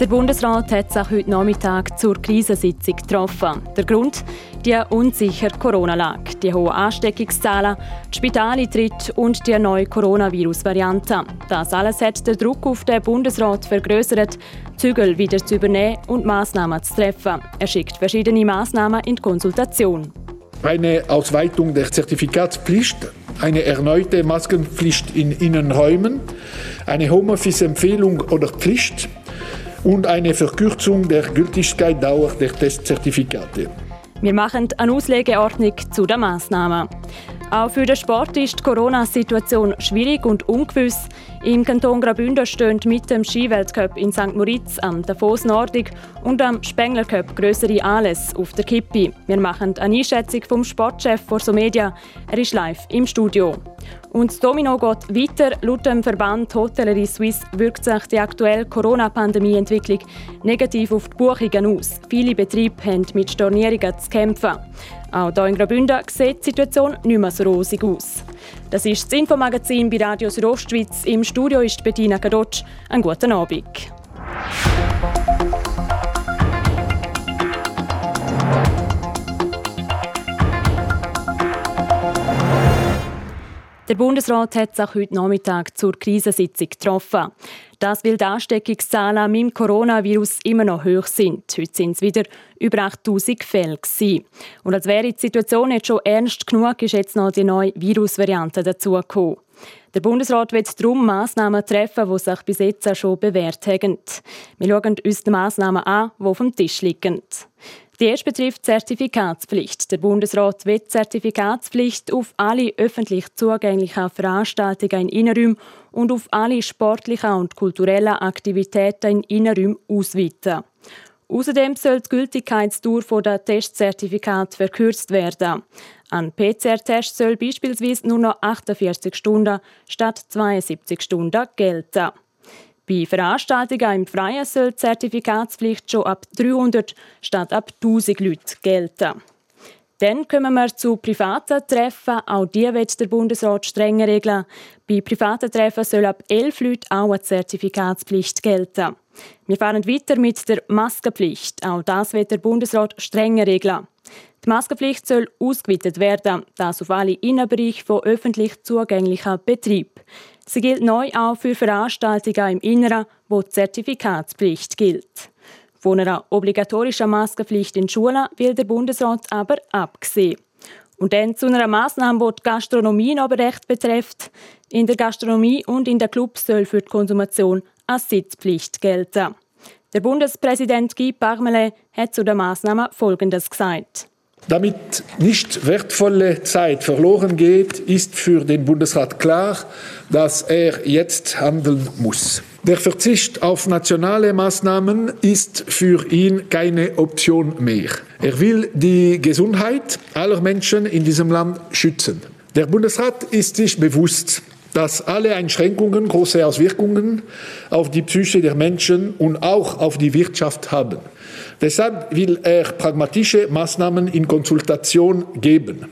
Der Bundesrat hat sich heute Nachmittag zur Krisensitzung getroffen. Der Grund? Die unsichere Corona-Lage, die hohen Ansteckungszahlen, die Spitaleintritte und die neue Coronavirus-Variante. Das alles hat den Druck auf den Bundesrat vergrößert, Zügel wieder zu übernehmen und Maßnahmen zu treffen. Er schickt verschiedene Maßnahmen in die Konsultation. Eine Ausweitung der Zertifikatspflicht, eine erneute Maskenpflicht in Innenräumen, eine Homeoffice-Empfehlung oder Pflicht und eine Verkürzung der Gültigkeitsdauer der Testzertifikate. Wir machen eine Auslegeordnung zu den Massnahmen. Auch für den Sport ist die Corona-Situation schwierig und ungewiss. Im Kanton Graubünden stehen mit dem Skiweltcup in St. Moritz, am Davos Nordic und am Spengler Cup größere Anlässe auf der Kippe. Wir machen eine Einschätzung vom Sportchef von Somedia. Er ist live im Studio. Und das Domino geht weiter. Laut dem Verband Hotellerie Suisse wirkt sich die aktuelle Corona-Pandemie-Entwicklung negativ auf die Buchungen aus. Viele Betriebe haben mit Stornierungen zu kämpfen. Auch hier in Graubünden sieht die Situation nicht mehr so rosig aus. Das ist das Infomagazin bei Radio Südostschweiz. Im Studio ist Bettina Kadotsch. Einen guten Abend. Der Bundesrat hat sich heute Nachmittag zur Krisensitzung getroffen. Das, weil die Ansteckungszahlen mit dem Coronavirus immer noch hoch sind. Heute sind es wieder über 8000 Fälle. Und als wäre die Situation jetzt schon ernst genug, ist jetzt noch die neue Virusvariante dazugekommen. Der Bundesrat wird darum Massnahmen treffen, die sich bis jetzt schon bewährt haben. Wir schauen uns die Massnahmen an, die auf dem Tisch liegen. Die erste betrifft Zertifikatspflicht. Der Bundesrat will Zertifikatspflicht auf alle öffentlich zugänglichen Veranstaltungen in Innenräumen und auf alle sportlichen und kulturellen Aktivitäten in Innenräumen ausweiten. Außerdem soll die Gültigkeitsdauer der Testzertifikate verkürzt werden. Ein PCR-Test soll beispielsweise nur noch 48 Stunden statt 72 Stunden gelten. Bei Veranstaltungen im Freien soll die Zertifikatspflicht schon ab 300 statt ab 1000 Leuten gelten. Dann kommen wir zu privaten Treffen. Auch die wird der Bundesrat streng regeln. Bei privaten Treffen soll ab 11 Leuten auch eine Zertifikatspflicht gelten. Wir fahren weiter mit der Maskenpflicht. Auch das wird der Bundesrat streng regeln. Die Maskenpflicht soll ausgeweitet werden, das auf alle Innenbereiche von öffentlich zugänglichen Betrieben. Sie gilt neu auch für Veranstaltungen im Inneren, wo die Zertifikatspflicht gilt. Von einer obligatorischen Maskenpflicht in Schulen will der Bundesrat aber abgesehen. Und dann zu einer Massnahme, die die Gastronomie aber recht betrifft. In der Gastronomie und in den Clubs soll für die Konsumation eine Sitzpflicht gelten. Der Bundespräsident Guy Parmelin hat zu der Massnahme Folgendes gesagt. Damit nicht wertvolle Zeit verloren geht, ist für den Bundesrat klar, dass er jetzt handeln muss. Der Verzicht auf nationale Maßnahmen ist für ihn keine Option mehr. Er will die Gesundheit aller Menschen in diesem Land schützen. Der Bundesrat ist sich bewusst, dass alle Einschränkungen große Auswirkungen auf die Psyche der Menschen und auch auf die Wirtschaft haben. Deshalb will er pragmatische Maßnahmen in Konsultation geben.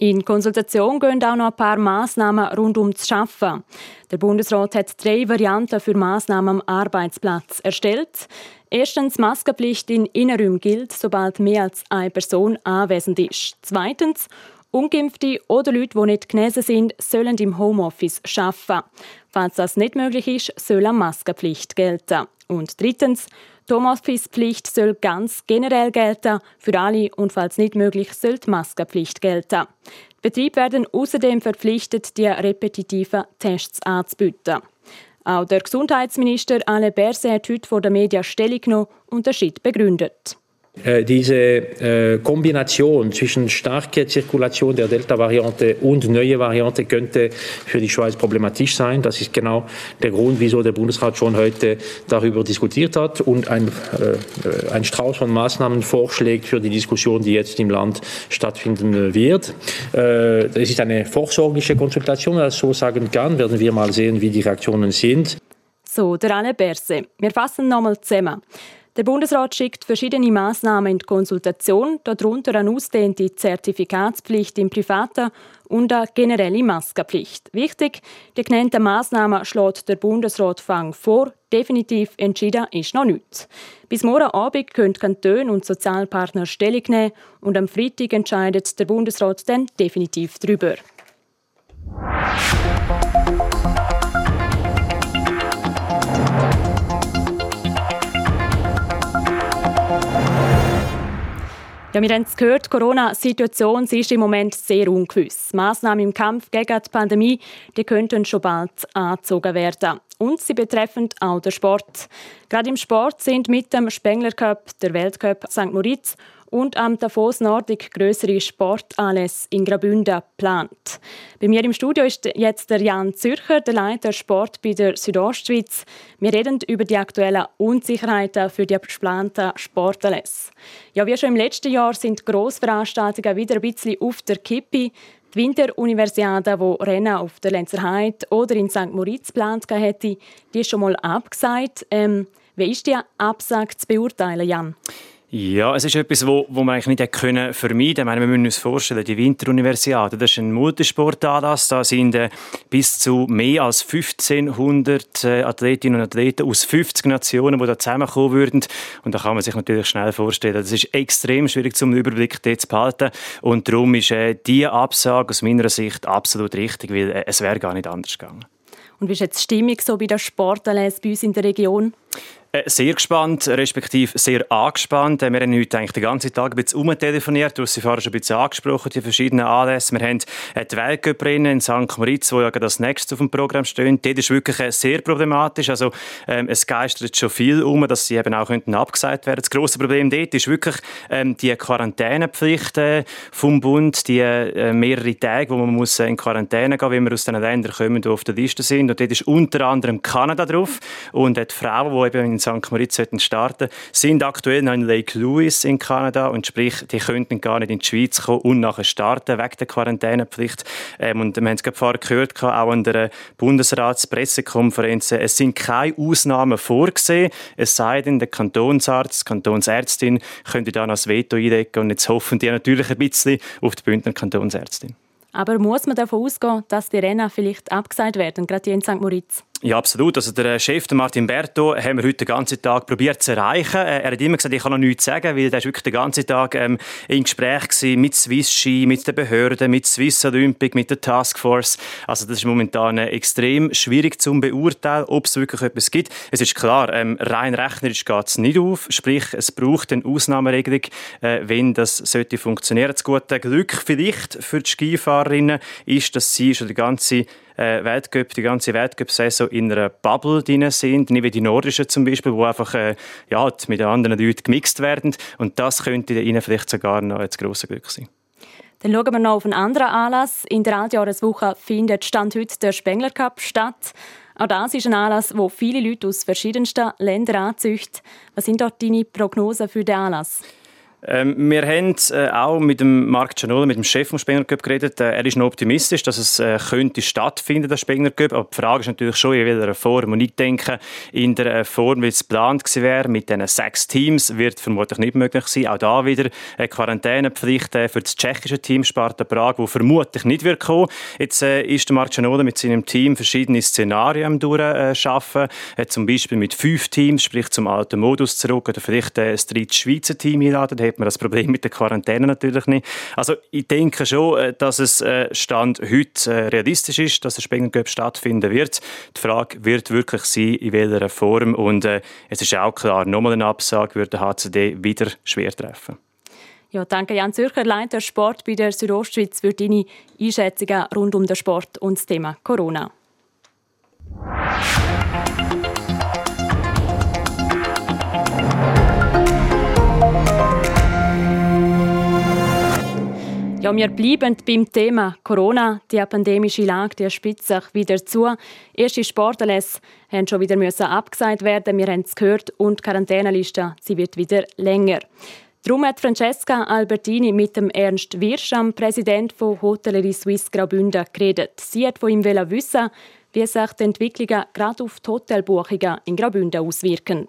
In Konsultation gehen auch noch ein paar Maßnahmen rund um das Schaffen. Der Bundesrat hat drei Varianten für Maßnahmen am Arbeitsplatz erstellt. Erstens, Maskenpflicht in Innenräumen gilt, sobald mehr als eine Person anwesend ist. Zweitens, Ungeimpfte oder Leute, die nicht genesen sind, sollen im Homeoffice arbeiten. Falls das nicht möglich ist, soll eine Maskenpflicht gelten. Und drittens, die Homeoffice-Pflicht soll ganz generell gelten für alle und falls nicht möglich, soll die Maskenpflicht gelten. Die Betriebe werden außerdem verpflichtet, die repetitiven Tests anzubieten. Auch der Gesundheitsminister Alain Berset hat heute vor den Medien Stellung genommen und den Schritt begründet. Äh, diese äh, Kombination zwischen starker Zirkulation der Delta-Variante und neue Variante könnte für die Schweiz problematisch sein. Das ist genau der Grund, wieso der Bundesrat schon heute darüber diskutiert hat und ein, äh, ein Strauß von Maßnahmen vorschlägt für die Diskussion, die jetzt im Land stattfinden wird. Es ist eine vorsorgliche Konsultation, wenn man das so sagen kann. Werden wir mal sehen, wie die Reaktionen sind. So, der Anne Berse. Wir fassen nochmal zusammen. Der Bundesrat schickt verschiedene Maßnahmen in die Konsultation, darunter eine ausdehnte Zertifikatspflicht im Privaten und eine generelle Maskenpflicht. Wichtig, die genannten Maßnahmen schlägt der Bundesrat Fang vor. Definitiv entschieden ist noch nichts. Bis morgen Abend können Kantone und Sozialpartner Stellung nehmen und am Freitag entscheidet der Bundesrat dann definitiv darüber. Ja, wir haben es gehört, die Corona-Situation ist im Moment sehr ungewiss. Massnahmen im Kampf gegen die Pandemie die könnten schon bald angezogen werden. Und sie betreffen auch den Sport. Gerade im Sport sind mit dem Spengler Cup, der Weltcup St. Moritz und am Davos Nordic größere Sportanlässe in Graubünden geplant. Bei mir im Studio ist jetzt der Jan Zürcher, der Leiter Sport bei der Südostschweiz. Wir reden über die aktuellen Unsicherheiten für die geplanten Sportanlässe. Ja, wie schon im letzten Jahr sind Grossveranstaltungen wieder ein bisschen auf der Kippe. Die Winteruniversiade, die Rennen auf der Lenzerheide oder in St. Moritz geplant hätte, die ist schon mal abgesagt. Ähm, wie ist die Absage zu beurteilen, Jan? Ja, es ist etwas, wo, wo man eigentlich nicht können vermeiden können. Wir müssen uns vorstellen, die Winteruniversiade, das ist ein Multisportanlass. Da sind äh, bis zu mehr als 1500 äh, Athletinnen und Athleten aus 50 Nationen, die da zusammenkommen würden. Und da kann man sich natürlich schnell vorstellen, das ist extrem schwierig zum Überblick dort zu behalten. Und darum ist äh, diese Absage aus meiner Sicht absolut richtig, weil äh, es wäre gar nicht anders gegangen. Und wie ist jetzt die Stimmung so bei der Sportanlässe bei uns in der Region? Äh, sehr gespannt, respektive sehr angespannt. Äh, wir haben heute eigentlich den ganzen Tag ein bisschen umtelefoniert. Du hast sie vorher schon ein bisschen angesprochen, die verschiedenen Anlässe. Wir haben äh, die Weltcuprennen in St. Moritz, wo ja das nächste auf dem Programm stehen. Das ist wirklich sehr problematisch. Also, ähm, es geistert schon viel um, dass sie eben auch könnten abgesagt werden. Das grosse Problem dort ist wirklich ähm, die Quarantänepflicht vom Bund, die äh, mehrere Tage, wo man muss in Quarantäne gehen, wenn wir aus den Ländern kommen, die auf der Liste sind. Und dort ist unter anderem Kanada drauf und die Frauen, die eben in St. Moritz starten sind aktuell noch in Lake Louise in Kanada und sprich, die könnten gar nicht in die Schweiz kommen und nachher starten, wegen der Quarantänepflicht. Ähm, und wir haben es gerade vorher gehört, auch an der Bundesratspressekonferenz, es sind keine Ausnahmen vorgesehen, es sei denn, der Kantonsarzt, die Kantonsärztin könnte da noch das Veto einlegen und jetzt hoffen die natürlich ein bisschen auf die Bündner Kantonsärztin. Aber muss man davon ausgehen, dass die Rennen vielleicht abgesagt werden, gerade hier in St. Moritz? Ja, absolut. Also der Chef, der Martin Berto, haben wir heute den ganzen Tag probiert zu erreichen. Äh, er hat immer gesagt, ich kann noch nichts sagen, weil er ist wirklich den ganzen Tag ähm, in Gespräch gewesen mit Swiss Ski, mit den Behörden, mit Swiss Olympic, mit der Taskforce. Also das ist momentan äh, extrem schwierig zu beurteilen, ob es wirklich etwas gibt. Es ist klar, ähm, rein rechnerisch geht es nicht auf. Sprich, es braucht eine Ausnahmeregelung, äh, wenn das sollte funktionieren. Das gute Glück vielleicht für die Skifahrerinnen ist, dass sie schon die ganze äh, Weltcup, die ganze Weltcup-Saison in einer Bubble drin sind, nicht wie die nordischen zum Beispiel, wo einfach äh, ja, mit anderen Leuten gemixt werden. Und das könnte ihnen vielleicht sogar noch ein grosses Glück sein. Dann schauen wir noch auf einen anderen Anlass. In der Altjahreswoche findet Stand heute der Spengler Cup statt. Auch das ist ein Anlass, wo viele Leute aus verschiedensten Ländern anzüchten. Was sind dort deine Prognosen für den Anlass? Ähm, wir haben äh, auch mit dem Marc Gianola, mit dem Chef vom Spengler Cup geredet. Äh, er ist noch optimistisch, dass es äh, könnte stattfinden, das Spengler Cup. Aber die Frage ist natürlich schon, in welcher Form. Und ich denke, in der äh, Form, wie es geplant gewesen wäre, mit diesen sechs Teams, wird vermutlich nicht möglich sein. Auch da wieder eine Quarantänepflicht äh, für das tschechische Team Sparta Prag, wo vermutlich nicht wird kommen. Jetzt äh, ist der Marc Gianola mit seinem Team verschiedene Szenarien durchschaffen. Äh, zum Beispiel mit fünf Teams, sprich zum alten Modus zurück, oder vielleicht äh, das dritte Schweizer Team einladen hat man das Problem mit der Quarantäne natürlich nicht. Also ich denke schon, äh, dass es äh, Stand heute äh, realistisch ist, dass der Spengler Cup stattfinden wird. Die Frage wird wirklich sein, in welcher Form. Und äh, es ist auch klar, nochmal eine Absage würde der HCD wieder schwer treffen. Ja, danke Jan Zürcher, Leiter Sport bei der Südostschweiz, für deine Einschätzungen rund um den Sport und das Thema Corona. Ja, wir bleiben beim Thema Corona. Die pandemische Lage die spitzt sich wieder zu. Erste Sportanlässe haben schon wieder abgesagt werden. Wir haben es gehört. Und die Quarantäneliste sie wird wieder länger. Darum hat Francesca Albertini mit dem Ernst Wirsch, am Präsident von Hotellerie Suisse Graubünden, geredet. Sie hat von ihm wissen, wie sich die Entwicklungen gerade auf die Hotelbuchungen in Graubünden auswirken.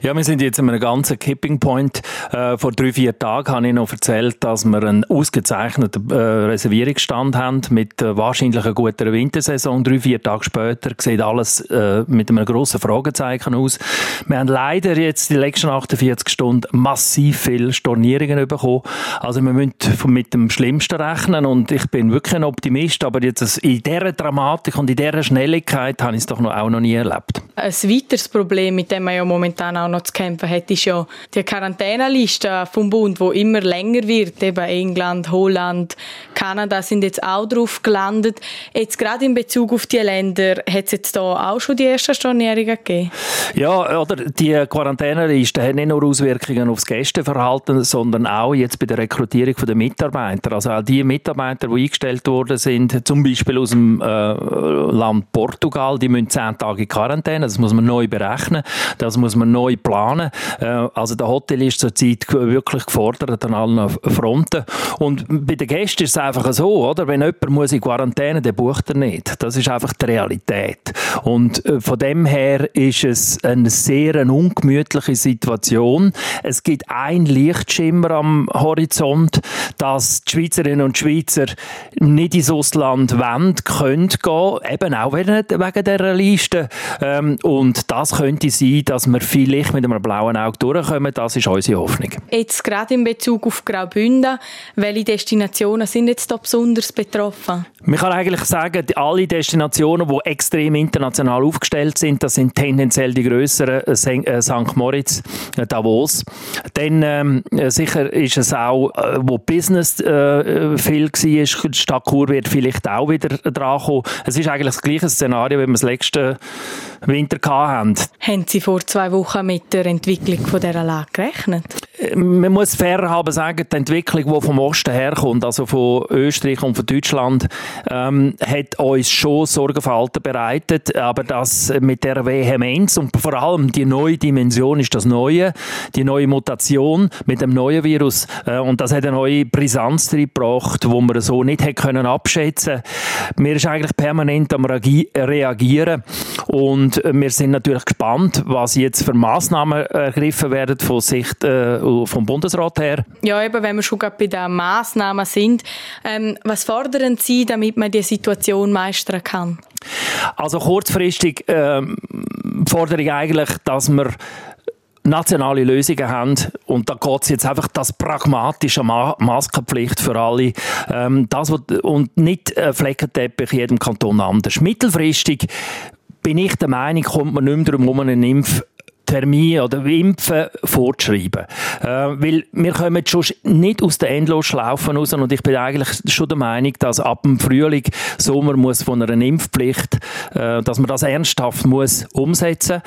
Ja, wir sind jetzt an einem ganzen Kipping Point. Äh, vor drei, vier Tagen habe ich noch erzählt, dass wir einen ausgezeichneten äh, Reservierungsstand haben mit äh, wahrscheinlich einer guten Wintersaison. Drei, vier Tage später sieht alles äh, mit einem grossen Fragezeichen aus. Wir haben leider jetzt die letzten 48 Stunden massiv viele Stornierungen bekommen. Also wir müssen mit dem Schlimmsten rechnen und ich bin wirklich ein Optimist, aber jetzt in dieser Dramatik und in dieser Schnelligkeit habe ich es doch noch, auch noch nie erlebt. Ein weiteres Problem, mit dem man ja momentan auch noch zu kämpfen hat, ist ja die Quarantäneliste vom Bund, wo immer länger wird. Eben England, Holland, Kanada sind jetzt auch drauf gelandet. Jetzt gerade in Bezug auf die Länder, hat es jetzt da auch schon die ersten Stornierungen gegeben? Ja, oder die Quarantäneliste hat nicht nur Auswirkungen aufs Gästeverhalten, sondern auch jetzt bei der Rekrutierung der Mitarbeiter. Also auch die Mitarbeiter, die eingestellt worden sind, zum Beispiel aus dem äh, Land Portugal, die müssen zehn Tage Quarantäne. Das muss man neu berechnen. Das muss man neu planen. Äh, also der Hotel ist zurzeit wirklich gefordert an allen Fronten. Und bei den Gästen ist es einfach so, oder? Wenn jemand muss in Quarantäne, dann bucht er nicht. Das ist einfach die Realität. Und äh, von dem her ist es eine sehr eine ungemütliche Situation. Es gibt ein Lichtschimmer am Horizont, dass die Schweizerinnen und Schweizer nicht ins Ausland wollen, können gehen, eben auch wegen dieser Liste. Ähm, und das könnte sein, dass wir vielleicht mit einem blauen Auge durchkommen. Das ist unsere Hoffnung. Jetzt gerade in Bezug auf Graubünden, welche Destinationen sind jetzt da besonders betroffen? Man kann eigentlich sagen, alle Destinationen, die extrem international aufgestellt sind, das sind tendenziell die grösseren, äh, St. Äh, Moritz, äh, Davos. Dann ähm, sicher ist es auch, wo Business äh, viel war, die Stadt Chur wird vielleicht auch wieder dran kommen. Es ist eigentlich das gleiche Szenario, wie wir das letzte Winter hatten. Haben Sie vor zwei Wochen mit der Entwicklung dieser Lage gerechnet? Man muss fair haben sagen, die Entwicklung, die vom Osten herkommt, also von Österreich und von Deutschland, ähm, hat uns schon Sorgenverhalten bereitet, aber das mit der Vehemenz und vor allem die neue Dimension ist das Neue, die neue Mutation mit dem neuen Virus äh, und das hat eine neue Brisanz gebracht, wo man so nicht hätte können abschätzen. Wir sind eigentlich permanent am reagieren und wir sind natürlich gespannt, was jetzt für Maßnahmen ergriffen werden von Sicht äh, vom Bundesrat her. Ja, eben, wenn wir schon bei den Maßnahmen sind, ähm, was fordern Sie, damit man die Situation meistern kann? Also kurzfristig ähm, fordere ich eigentlich, dass wir nationale Lösungen haben und da geht es jetzt einfach das pragmatische Ma Maskenpflicht für alle ähm, das, und nicht äh, Fleckenteppich in jedem Kanton anders. Mittelfristig bin ich der Meinung, kommt man nicht mehr darum herum, eine Impf Termin oder Impfen vorzuschreiben. Äh, weil wir kommen schon nicht aus der Endlosschlaufe raus und ich bin eigentlich schon der Meinung, dass ab dem Frühling, Sommer muss von einer Impfpflicht, äh, dass man das ernsthaft muss umsetzen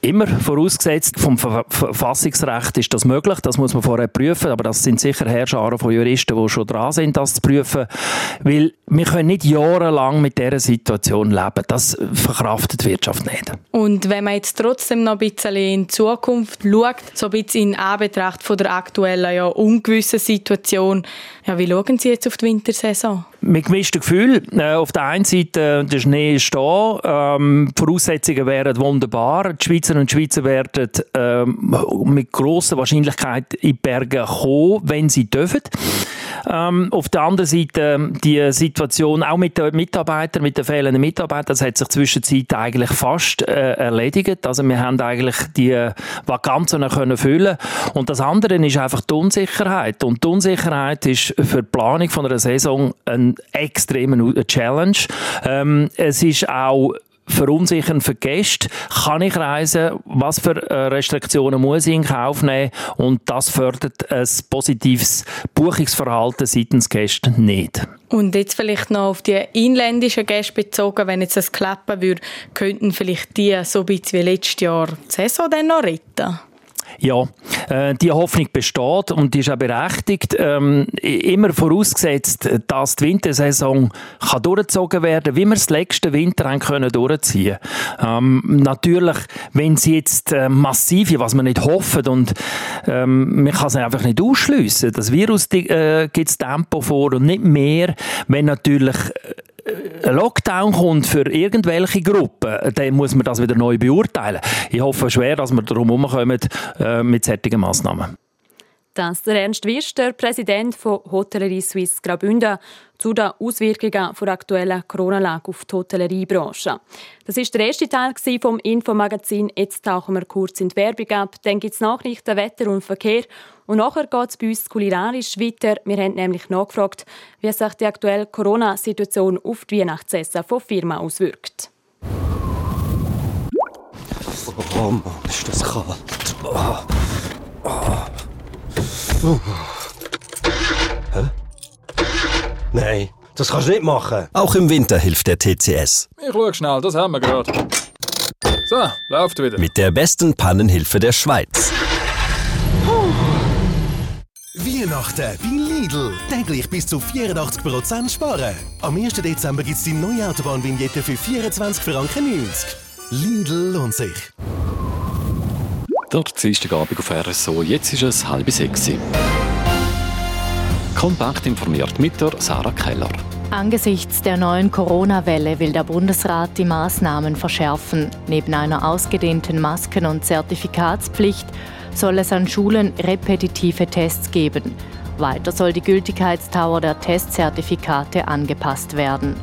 Immer vorausgesetzt, vom Verfassungsrecht ist das möglich, das muss man vorher prüfen, aber das sind sicher Herrscharen von Juristen, die schon dran sind, das zu prüfen, weil wir können nicht jahrelang mit dieser Situation leben. Das verkraftet die Wirtschaft nicht. Und wenn man jetzt trotzdem noch ein bisschen in die Zukunft schaut, so ein bisschen in Anbetracht von der aktuellen, ja ungewissen Situation, ja, wie schauen Sie jetzt auf die Wintersaison? Mit gemischten Gefühl. Äh, auf der einen Seite, der Schnee ist da, ähm, die Voraussetzungen wären wunderbar. Die Schweizerinnen und Schweizer werden ähm, mit grosser Wahrscheinlichkeit in die Berge kommen, wenn sie dürfen. Ähm, auf der anderen Seite die Situation auch mit den Mitarbeitern, mit den fehlenden Mitarbeitern, das hat sich zwischenzeit eigentlich fast äh, erledigt. Also wir haben eigentlich die Vakanzen können füllen und das andere ist einfach die Unsicherheit und die Unsicherheit ist für die Planung von einer Saison ein extremer Challenge. Ähm, es ist auch verunsichern für Gäste. Kann ich reisen? Was für äh, Restriktionen muss ich in Kauf nehmen? Und das fördert ein positives Buchungsverhalten seitens Gäste nicht. Und jetzt vielleicht noch auf die inländischen Gäste bezogen, wenn jetzt das klappen würde, könnten vielleicht die so ein bisschen wie letztes Jahr die Saison dann noch retten? Ja, äh, die Hoffnung besteht und die ist auch berechtigt. Ähm, immer vorausgesetzt, dass die Wintersaison kann durchgezogen werden wie wir es letzten Winter haben können durchziehen ähm, Natürlich, wenn sie jetzt äh, massive, was wir nicht hoffen und ähm, man kann es einfach nicht ausschliessen. Das Virus äh, gibt Tempo vor und nicht mehr, wenn natürlich ein Lockdown kommt für irgendwelche Gruppen, dann muss man das wieder neu beurteilen. Ich hoffe schwer, dass wir darum herumkommen äh, mit solchen Massnahmen. Das ist Ernst Wisch, der Präsident von Hotellerie Suisse Graubünden, zu den Auswirkungen der aktuellen Corona-Lage auf die Hotelleriebranche. Das war der erste Teil vom Infomagazin. Jetzt tauchen wir kurz in die Werbung ab. Dann gibt es Nachrichten, Wetter und Verkehr. Und nachher geht es bei uns kulinarisch weiter. Wir haben nämlich nachgefragt, wie sich die aktuelle Corona-Situation auf die Weihnachtsessen von Firma auswirkt. Oh Mann, ist das kalt. Oh. Oh. Uh. Hä? Nein, das kannst du nicht machen. Auch im Winter hilft der TCS. Ich schau schnell, das haben wir gerade. So, läuft wieder. Mit der besten Pannenhilfe der Schweiz. Weihnachten bei Lidl. Täglich bis zu 84% sparen. Am 1. Dezember gibt es die neue Autobahnvignette für 24 Franken 90. Lidl lohnt sich. Der Dienstagabend auf RSO, jetzt ist es halb sechs. Kompakt informiert mit der Sarah Keller. Angesichts der neuen Corona-Welle will der Bundesrat die Maßnahmen verschärfen. Neben einer ausgedehnten Masken- und Zertifikatspflicht soll es an Schulen repetitive Tests geben. Weiter soll die Gültigkeitsdauer der Testzertifikate angepasst werden.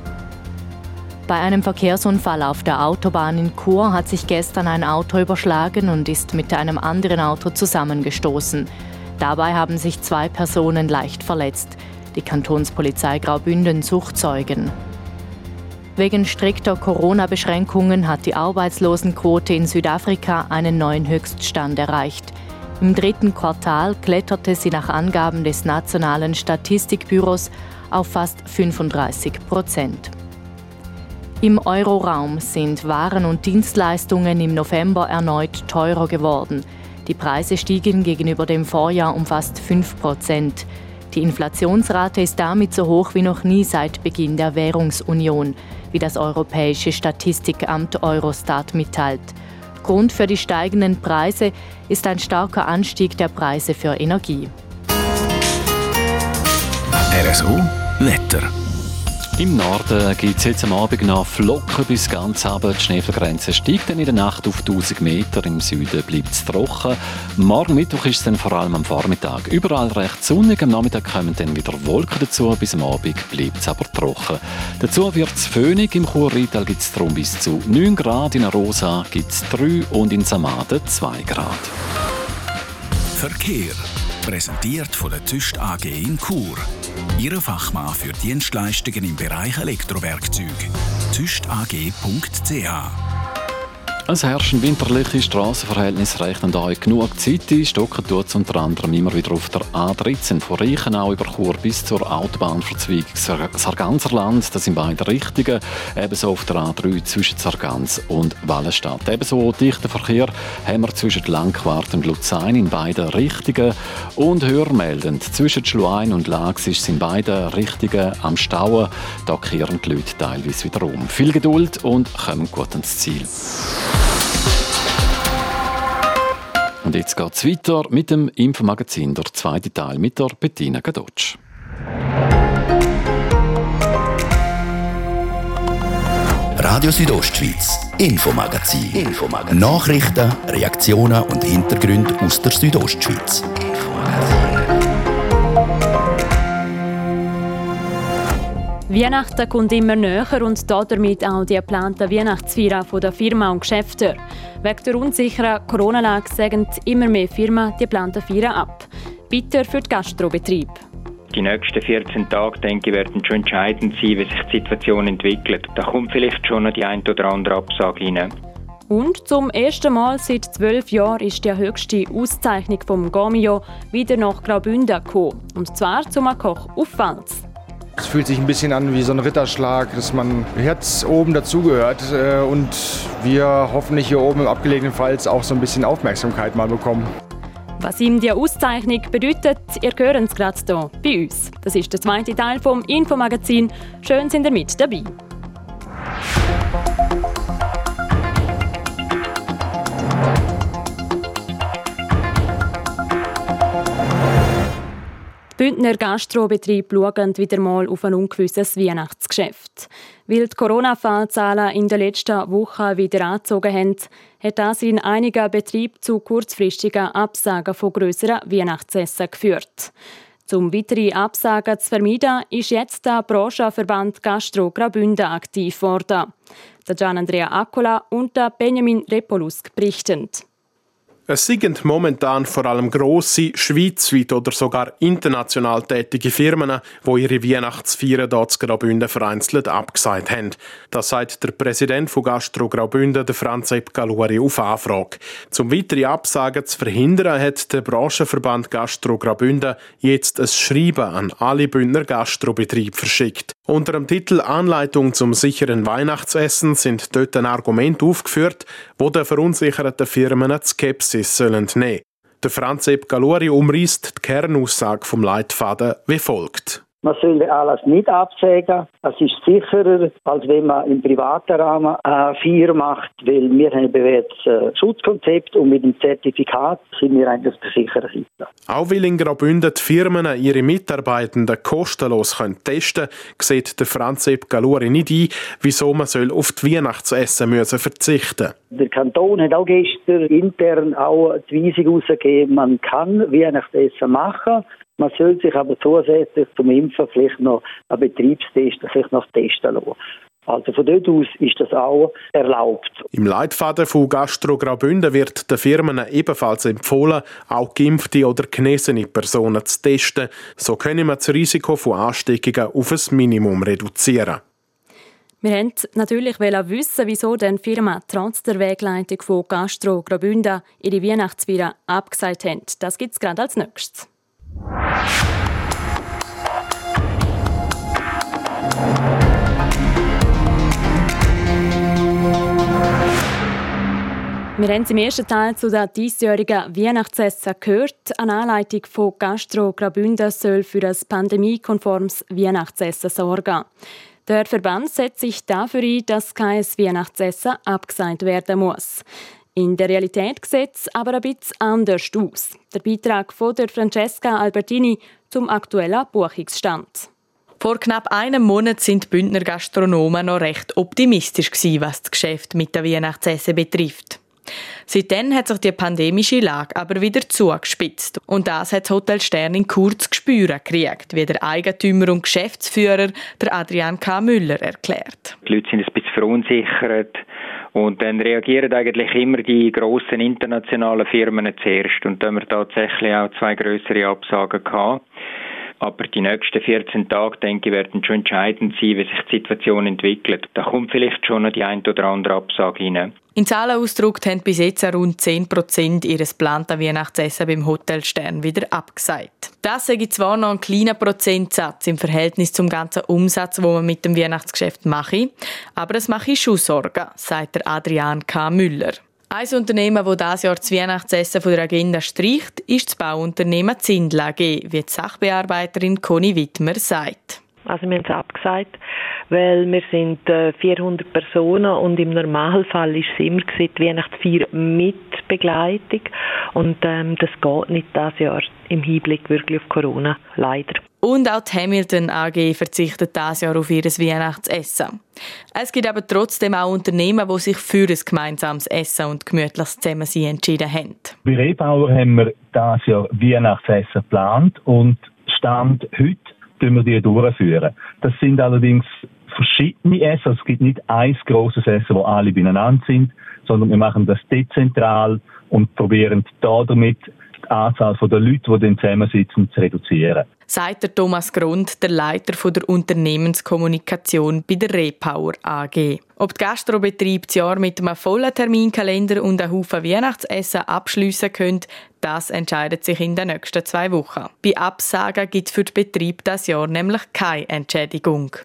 Bei einem Verkehrsunfall auf der Autobahn in Chur hat sich gestern ein Auto überschlagen und ist mit einem anderen Auto zusammengestoßen. Dabei haben sich zwei Personen leicht verletzt. Die Kantonspolizei Graubünden sucht Zeugen. Wegen strikter Corona-Beschränkungen hat die Arbeitslosenquote in Südafrika einen neuen Höchststand erreicht. Im dritten Quartal kletterte sie nach Angaben des Nationalen Statistikbüros auf fast 35 Prozent. Im Euroraum sind Waren und Dienstleistungen im November erneut teurer geworden. Die Preise stiegen gegenüber dem Vorjahr um fast 5 Prozent. Die Inflationsrate ist damit so hoch wie noch nie seit Beginn der Währungsunion, wie das Europäische Statistikamt Eurostat mitteilt. Grund für die steigenden Preise ist ein starker Anstieg der Preise für Energie. RSO Wetter. Im Norden gibt es jetzt am Abend noch Flocken bis ganz runter. Die Schneefallgrenze steigt dann in der Nacht auf 1000 Meter. Im Süden bleibt es trocken. Morgen Mittwoch ist es dann vor allem am Vormittag überall recht sonnig. Am Nachmittag kommen dann wieder Wolken dazu. Bis am Abend bleibt es aber trocken. Dazu wird es föhnig. Im Churrital gibt es darum bis zu 9 Grad. In Arosa gibt es 3 und in Samaden 2 Grad. Verkehr. Präsentiert von der Züst AG in Chur. Ihre Fachmann für Dienstleistungen im Bereich Elektrowerkzeug. züstag.ch Es herrschen winterliche Strassenverhältnisse, rechnen euch genug Zeit ein. Stocken tut es unter anderem immer wieder auf der A13 von Reichenau über Chur bis zur Autobahnverzweigung Sarganserland. Das sind beide Richtungen. Ebenso auf der A3 zwischen Sargans und Wallenstadt. Ebenso dichten Verkehr haben wir zwischen Langquart und Luzern in beiden Richtungen. Und hörmeldend zwischen Schluein und Lax ist in beiden Richtungen am Stauen. Da kehren die Leute teilweise wieder um. Viel Geduld und kommen gut ans Ziel. Und jetzt geht es weiter mit dem Infomagazin, der zweite Teil mit der Bettina Gadotsch. Radio Südostschweiz, Infomagazin. Infomagazin. Nachrichten, Reaktionen und Hintergründe aus der Südostschweiz. Weihnachten kommt immer näher und damit auch die geplanten Weihnachtsfeiern der Firma und Geschäfte. Wegen der unsicheren Corona-Lage sagen immer mehr Firmen die geplanten Feiern ab. Bitter für den Gastrobetrieb. Die nächsten 14 Tage, denke ich, werden schon entscheidend sein, wie sich die Situation entwickelt. Da kommt vielleicht schon noch die ein oder andere Absage rein. Und zum ersten Mal seit zwölf Jahren ist die höchste Auszeichnung vom Gomio wieder nach Graubünden gekommen. Und zwar zum Koch auf Pfalz. Es fühlt sich ein bisschen an wie so ein Ritterschlag, dass man jetzt oben dazugehört äh, und wir hoffentlich hier oben im abgelegenen Pfalz auch so ein bisschen Aufmerksamkeit mal bekommen. Was ihm die Auszeichnung bedeutet, ihr hören es gerade hier bei uns. Das ist der zweite Teil vom Infomagazin. Schön sind ihr mit dabei. Bündner Gastrobetriebe schauen wieder mal auf ein ungewisses Weihnachtsgeschäft. Weil die Corona-Fallzahlen in den letzten Wochen wieder angezogen haben, hat das in einigen Betrieben zu kurzfristigen Absagen von grösseren Weihnachtsessen geführt. Um weitere Absagen zu vermeiden, ist jetzt der Branchenverband Gastro Graubünden aktiv worden. Der Gian Andrea Accola und der Benjamin Repolusk berichten. Es sind momentan vor allem grosse, schweizweit oder sogar international tätige Firmen, die ihre Weihnachtsfeiern dort zu Graubünden vereinzelt abgesagt haben. Das sagt der Präsident von Gastro Graubünden, der Franz Epp Galuri, auf Anfrage. Zum weitere Absagen zu verhindern, hat der Branchenverband Gastro Graubünden jetzt ein Schreiben an alle Bündner Gastrobetriebe verschickt. Unter dem Titel Anleitung zum sicheren Weihnachtsessen sind dort ein Argument aufgeführt, wo der verunsicherten Firmen eine Skepsis sollen nehmen. Der Franz Epp Galuri umreißt die Kernaussage vom Leitfaden wie folgt. Man soll den Anlass nicht absägen. Das ist sicherer, als wenn man im privaten Rahmen eine Feier macht, weil wir haben bewährtes äh, Schutzkonzept und mit dem Zertifikat sind wir eigentlich auf der sicheren Seite. Auch weil in Graubünden die Firmen ihre Mitarbeitenden kostenlos können testen können, sieht der Franz Epp Galuri nicht ein, wieso man soll auf die Weihnachtsessen müssen verzichten Der Kanton hat auch gestern intern auch die Weisung herausgegeben, man kann Weihnachtsessen machen, man soll sich aber zusätzlich zum Impfen vielleicht noch ein Betriebstest vielleicht noch testen lassen. Also von dort aus ist das auch erlaubt. Im Leitfaden von Gastro Graubünden wird den Firmen ebenfalls empfohlen, auch geimpfte oder genesene Personen zu testen. So können wir das Risiko von Ansteckungen auf ein Minimum reduzieren. Wir wollten natürlich wissen, wieso die Firma trotz der Wegleitung von Gastro Graubünden ihre Weihnachtsfeier abgesagt hat. Das gibt es gerade als nächstes. Wir haben im ersten Teil zu der diesjährigen Weihnachtsessen gehört. Eine Anleitung von Gastro Graubünden soll für ein pandemiekonformes Weihnachtsessen sorgen. Der Verband setzt sich dafür ein, dass kein Weihnachtsessen abgesagt werden muss. In der Realität sieht es aber ein bisschen anders aus. Der Beitrag von der Francesca Albertini zum aktuellen Buchungsstand. Vor knapp einem Monat sind die Bündner Gastronomen noch recht optimistisch gewesen, was das Geschäft mit der Weihnachtsessen betrifft. Seitdem hat sich die pandemische Lage aber wieder zugespitzt. Und das hat das Hotel Stern in Kurz gespüren gekriegt, wie der Eigentümer und Geschäftsführer, der Adrian K. Müller, erklärt. Die Leute sind ein bisschen verunsichert und dann reagieren eigentlich immer die grossen internationalen Firmen zuerst. Und da haben wir tatsächlich auch zwei größere Absagen gehabt. Aber die nächsten 14 Tage, denke ich, werden schon entscheidend sein, wie sich die Situation entwickelt. Da kommt vielleicht schon noch die ein oder andere Absage rein. In Zahlen ausgedrückt haben bis jetzt rund 10 Prozent ihres geplanten Weihnachtsessen beim Hotel Stern wieder abgesagt. Das ist zwar noch ein kleiner Prozentsatz im Verhältnis zum ganzen Umsatz, wo man mit dem Weihnachtsgeschäft mache, aber es mache schon Sorgen, sagt der Adrian K. Müller. Ein Unternehmen, das dieses Jahr das Weihnachtsessen von der Agenda streicht, ist das Bauunternehmen Zindel AG, wie die Sachbearbeiterin Conny Wittmer sagt. Also wir haben es abgesagt, weil wir sind 400 äh, Personen und im Normalfall ist es immer die Weihnachtsfeier mit Begleitung und ähm, das geht nicht das Jahr im Hinblick wirklich auf Corona, leider. Und auch die Hamilton AG verzichtet dieses Jahr auf ihr Weihnachtsessen. Es gibt aber trotzdem auch Unternehmen, die sich für ein gemeinsames Essen und gemütliches Zusammensein entschieden haben. Bei Rebauer haben wir dieses Jahr Weihnachtsessen geplant und Stand heute wir die durchführen. Das sind allerdings verschiedene Essen. Also es gibt nicht ein grosses Essen, wo alle beieinander sind, sondern wir machen das dezentral und probieren da damit die Anzahl der Leute, die dann zusammensitzen, zu reduzieren. Sagt der Thomas Grund, der Leiter der Unternehmenskommunikation bei der Repower AG. Ob die Gastrobetriebe das Jahr mit einem vollen Terminkalender und einem Haufen Weihnachtsessen abschliessen können, das entscheidet sich in den nächsten zwei Wochen. Bei Absagen gibt es für den Betrieb das Jahr nämlich keine Entschädigung.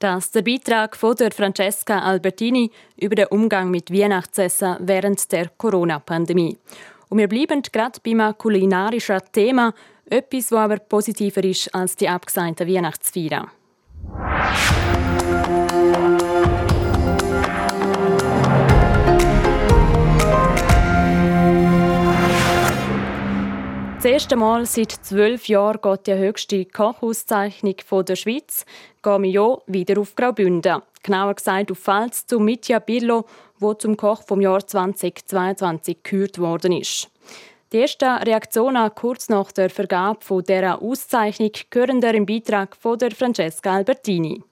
Das ist der Beitrag von der Francesca Albertini über den Umgang mit Weihnachtsessen während der Corona-Pandemie. Und wir bleiben gerade beim kulinarischen Thema, etwas, das aber positiver ist als die abgesagten Weihnachtsfeiern. Das erste Mal seit zwölf Jahren geht die höchste Kochauszeichnung der Schweiz, Gamio, wieder auf Graubünden. Genauer gesagt auf Pfalz zu Mitja Birlo, wo zum Koch vom Jahr 2022 gekürt worden ist. Die ersten Reaktionen kurz nach der Vergabe dieser Auszeichnung hören im Beitrag von der Francesca Albertini.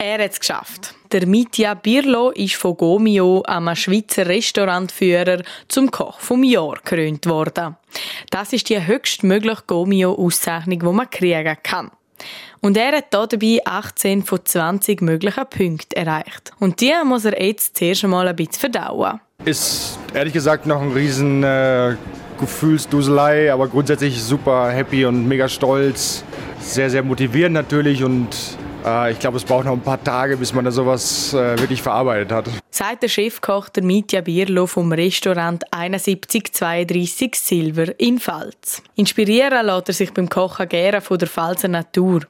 Er hat es geschafft. Der Mitja Birlo ist von Gomio, einem Schweizer Restaurantführer, zum Koch vom Jahr gekrönt worden. Das ist die höchstmögliche Gomio-Auszeichnung, die man kriegen kann. Und er hat dabei 18 von 20 möglichen Punkten erreicht. Und die muss er jetzt zuerst einmal ein bisschen verdauen. Ist ehrlich gesagt noch ein riesen äh, Gefühlsduselei, aber grundsätzlich super happy und mega stolz. Sehr, sehr motivierend natürlich und äh, ich glaube, es braucht noch ein paar Tage, bis man da sowas äh, wirklich verarbeitet hat. Sagt der Chefkoch der Mitja Bierlo vom Restaurant 7132 Silver in Pfalz. Inspirieren lässt er sich beim Kochen gerne von der Pfalzer Natur.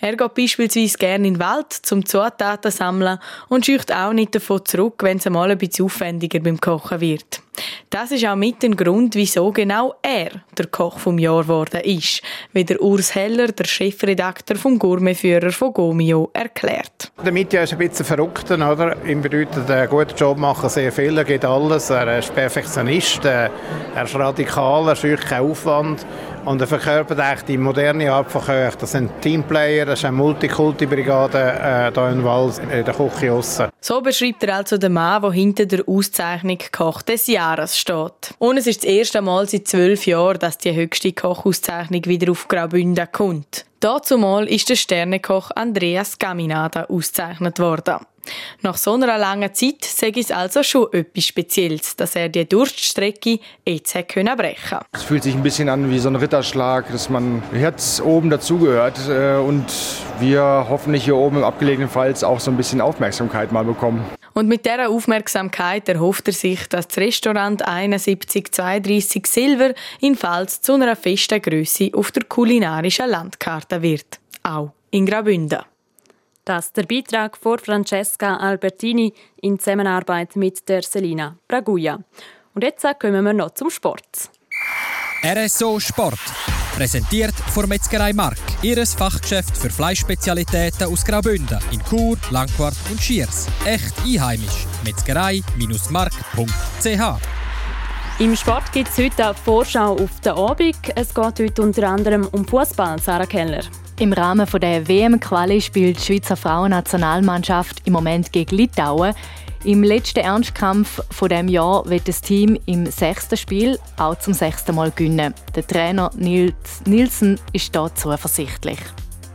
Er geht beispielsweise gerne in den Wald zum Zutaten sammeln und scheucht auch nicht davon zurück, wenn es einmal ein bisschen aufwendiger beim Kochen wird. Das ist auch mit ein Grund, wieso genau er der Koch vom Jahr geworden ist, wie der Urs Heller, der Chefredakteur vom Gourmetführer von Gomio, erklärt. Der Mitja ist ein bisschen verrückt, oder? Ihm bedeutet, guten Job machen sehr viel, er geht alles, er ist Perfektionist, er ist radikal, er scheucht keinen Aufwand und er verkörpert eigentlich die moderne Art von Köchen. Das sind Teamplayer, das ist eine Multikulti-Brigade äh, hier in Wals, in der Küche aussen. So beschreibt er also den Mann, der hinter der Auszeichnung Koch des Jahres steht. Und es ist das erste Mal seit zwölf Jahren, dass die höchste Kochauszeichnung wieder auf Graubünden kommt. Dazu mal ist der Sternekoch Andreas Gaminada ausgezeichnet worden. Nach so einer langen Zeit sage es also schon etwas Spezielles, dass er die Durststrecke jetzt brechen konnte. Es fühlt sich ein bisschen an wie so ein Ritterschlag, dass man jetzt oben dazugehört äh, und wir hoffentlich hier oben im abgelegenen Pfalz auch so ein bisschen Aufmerksamkeit mal bekommen. Und mit dieser Aufmerksamkeit erhofft er sich, dass das Restaurant 7132 Silver in Pfalz zu einer festen Größe auf der kulinarischen Landkarte wird. Auch in Graubünden. Das der Beitrag von Francesca Albertini in Zusammenarbeit mit der Selina Braguia. Und jetzt kommen wir noch zum Sport. RSO Sport. Präsentiert von Metzgerei Mark, ihres Fachgeschäft für Fleischspezialitäten aus Graubünden in Chur, Langquart und Schiers. Echt einheimisch. Metzgerei-mark.ch im Sport gibt es heute eine Vorschau auf den Abend. Es geht heute unter anderem um Fußball, Sarah Keller. Im Rahmen der WM-Quali spielt die Schweizer Frauennationalmannschaft im Moment gegen Litauen. Im letzten Ernstkampf von dem Jahr wird das Team im sechsten Spiel auch zum sechsten Mal gewinnen. Der Trainer Nils Nielsen ist da zuversichtlich.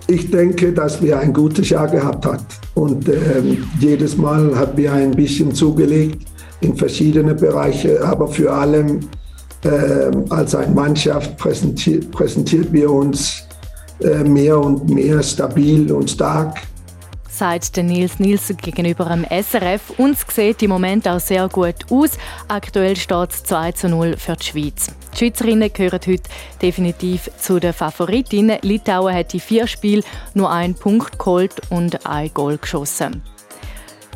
Ich denke, dass wir ein gutes Jahr gehabt haben und äh, jedes Mal haben wir ein bisschen zugelegt in verschiedene Bereiche, aber für allem äh, als eine Mannschaft präsentiert, präsentiert wir uns mehr und mehr stabil und stark sagt Nils Nielsen gegenüber dem SRF. Uns sieht im Moment auch sehr gut aus. Aktuell steht es 2 zu 0 für die Schweiz. Die Schweizerinnen gehören heute definitiv zu den Favoritinnen. Litauen hat in vier Spielen nur einen Punkt geholt und ein Goal geschossen.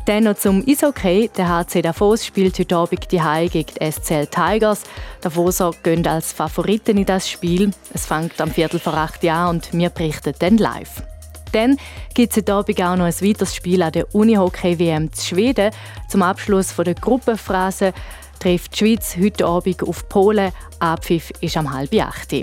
Dann noch zum Eishockey. Der HC Davos spielt heute Abend die Hai gegen die SCL Tigers. Davoser gehen als Favoriten in das Spiel. Es fängt am Viertel vor acht an und wir berichten dann live. Dann gibt es heute Abend auch noch ein weiteres Spiel an der Unihockey-WM zu Schweden. Zum Abschluss der Gruppenphase trifft die Schweiz heute Abend auf Polen. Abpfiff ist am halb acht.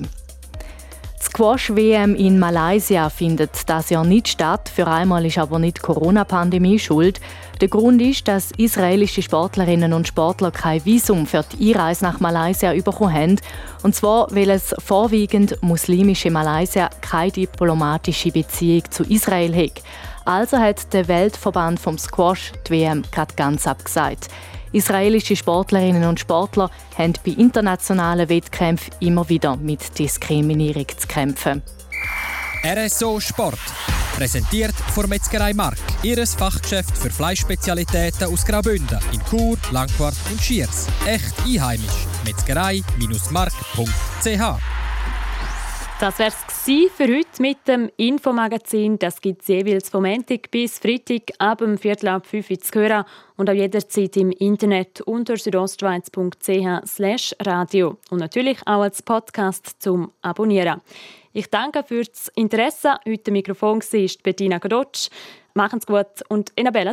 Squash-WM in Malaysia findet das Jahr nicht statt. Für einmal ist aber nicht die Corona-Pandemie schuld. Der Grund ist, dass israelische Sportlerinnen und Sportler kein Visum für die Einreise nach Malaysia bekommen haben. Und zwar, weil es vorwiegend muslimische Malaysia keine diplomatische Beziehung zu Israel hat. Also hat der Weltverband vom Squash die WM ganz abgesagt. Israelische Sportlerinnen und Sportler haben bei internationalen Wettkämpfen immer wieder mit Diskriminierung zu kämpfen. RSO Sport. Präsentiert von Metzgerei Mark, ihres Fachgeschäft für Fleischspezialitäten aus Graubünden in Chur, Langquart und Schiers. Echt einheimisch. Metzgerei-mark.ch Das wäre es für heute mit dem Infomagazin. Das gibt es jeweils vom Montag bis Freitag ab dem Viertel ab 5 Uhr zu hören und auch jederzeit im Internet unter südostschweiz.ch radio und natürlich auch als Podcast zum Abonnieren. Ich danke für das Interesse. Heute am Mikrofon war Bettina Godotsch. Machen's gut und eine bella